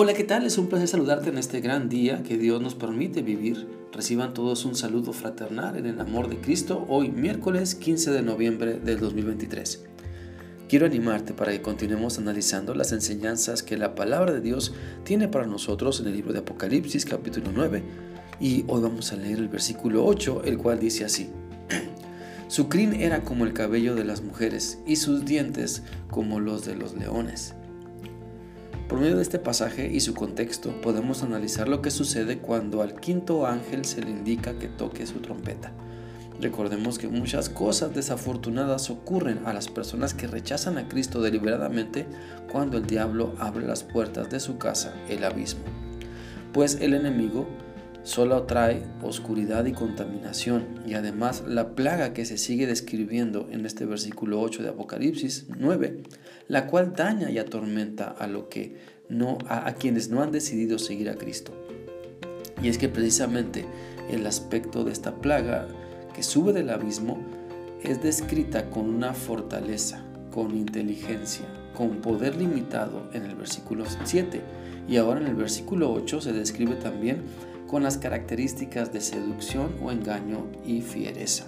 Hola, ¿qué tal? Es un placer saludarte en este gran día que Dios nos permite vivir. Reciban todos un saludo fraternal en el amor de Cristo hoy miércoles 15 de noviembre del 2023. Quiero animarte para que continuemos analizando las enseñanzas que la palabra de Dios tiene para nosotros en el libro de Apocalipsis capítulo 9 y hoy vamos a leer el versículo 8, el cual dice así. Su crin era como el cabello de las mujeres y sus dientes como los de los leones. Por medio de este pasaje y su contexto podemos analizar lo que sucede cuando al quinto ángel se le indica que toque su trompeta. Recordemos que muchas cosas desafortunadas ocurren a las personas que rechazan a Cristo deliberadamente cuando el diablo abre las puertas de su casa, el abismo. Pues el enemigo solo trae oscuridad y contaminación y además la plaga que se sigue describiendo en este versículo 8 de Apocalipsis 9, la cual daña y atormenta a lo que no a, a quienes no han decidido seguir a Cristo. Y es que precisamente el aspecto de esta plaga que sube del abismo es descrita con una fortaleza, con inteligencia, con poder limitado en el versículo 7 y ahora en el versículo 8 se describe también con las características de seducción o engaño y fiereza.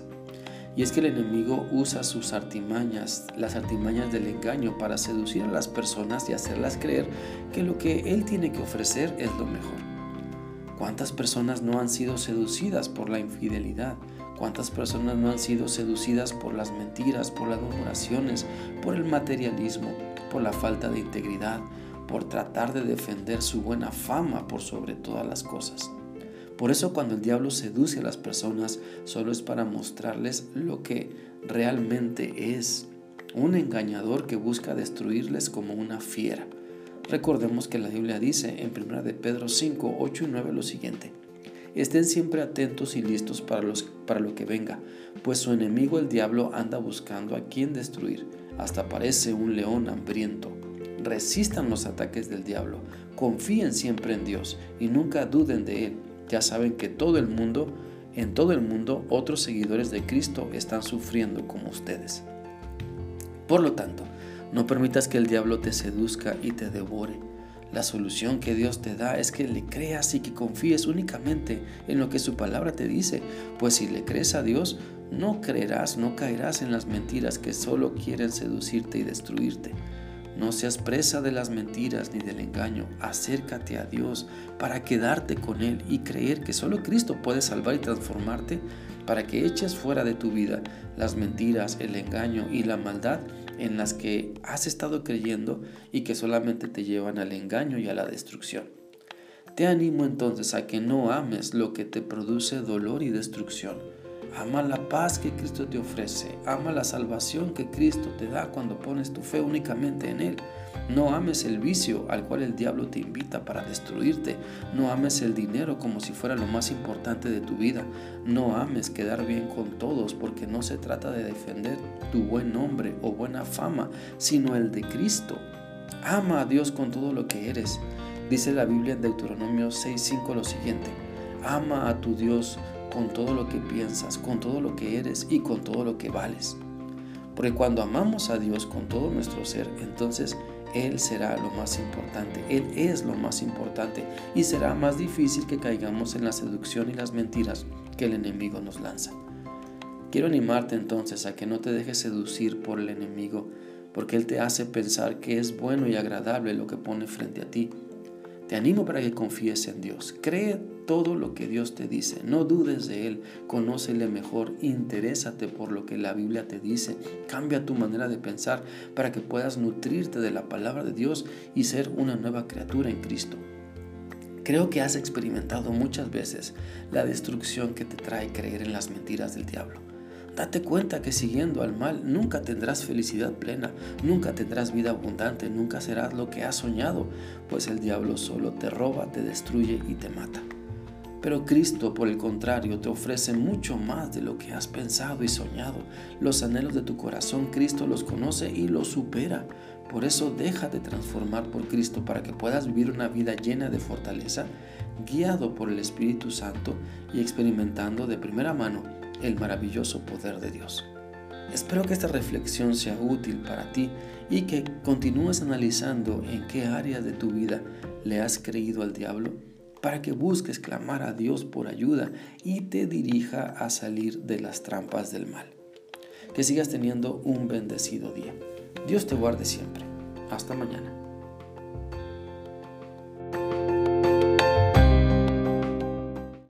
Y es que el enemigo usa sus artimañas, las artimañas del engaño, para seducir a las personas y hacerlas creer que lo que él tiene que ofrecer es lo mejor. ¿Cuántas personas no han sido seducidas por la infidelidad? ¿Cuántas personas no han sido seducidas por las mentiras, por las murmuraciones, por el materialismo, por la falta de integridad, por tratar de defender su buena fama por sobre todas las cosas? Por eso cuando el diablo seduce a las personas, solo es para mostrarles lo que realmente es. Un engañador que busca destruirles como una fiera. Recordemos que la Biblia dice en 1 de Pedro 5, 8 y 9 lo siguiente. Estén siempre atentos y listos para, los, para lo que venga, pues su enemigo el diablo anda buscando a quien destruir, hasta parece un león hambriento. Resistan los ataques del diablo, confíen siempre en Dios y nunca duden de Él ya saben que todo el mundo, en todo el mundo, otros seguidores de Cristo están sufriendo como ustedes. Por lo tanto, no permitas que el diablo te seduzca y te devore. La solución que Dios te da es que le creas y que confíes únicamente en lo que su palabra te dice, pues si le crees a Dios, no creerás, no caerás en las mentiras que solo quieren seducirte y destruirte. No seas presa de las mentiras ni del engaño. Acércate a Dios para quedarte con Él y creer que solo Cristo puede salvar y transformarte para que eches fuera de tu vida las mentiras, el engaño y la maldad en las que has estado creyendo y que solamente te llevan al engaño y a la destrucción. Te animo entonces a que no ames lo que te produce dolor y destrucción Ama la paz que Cristo te ofrece. Ama la salvación que Cristo te da cuando pones tu fe únicamente en Él. No ames el vicio al cual el diablo te invita para destruirte. No ames el dinero como si fuera lo más importante de tu vida. No ames quedar bien con todos porque no se trata de defender tu buen nombre o buena fama, sino el de Cristo. Ama a Dios con todo lo que eres. Dice la Biblia en Deuteronomio 6:5 lo siguiente. Ama a tu Dios con todo lo que piensas, con todo lo que eres y con todo lo que vales. Porque cuando amamos a Dios con todo nuestro ser, entonces Él será lo más importante, Él es lo más importante y será más difícil que caigamos en la seducción y las mentiras que el enemigo nos lanza. Quiero animarte entonces a que no te dejes seducir por el enemigo, porque Él te hace pensar que es bueno y agradable lo que pone frente a ti te animo para que confíes en Dios. Cree todo lo que Dios te dice. No dudes de Él. Conócele mejor. Interésate por lo que la Biblia te dice. Cambia tu manera de pensar para que puedas nutrirte de la palabra de Dios y ser una nueva criatura en Cristo. Creo que has experimentado muchas veces la destrucción que te trae creer en las mentiras del diablo. Date cuenta que siguiendo al mal nunca tendrás felicidad plena, nunca tendrás vida abundante, nunca serás lo que has soñado, pues el diablo solo te roba, te destruye y te mata. Pero Cristo, por el contrario, te ofrece mucho más de lo que has pensado y soñado. Los anhelos de tu corazón, Cristo los conoce y los supera. Por eso deja de transformar por Cristo para que puedas vivir una vida llena de fortaleza, guiado por el Espíritu Santo y experimentando de primera mano el maravilloso poder de Dios. Espero que esta reflexión sea útil para ti y que continúes analizando en qué área de tu vida le has creído al diablo para que busques clamar a Dios por ayuda y te dirija a salir de las trampas del mal. Que sigas teniendo un bendecido día. Dios te guarde siempre. Hasta mañana.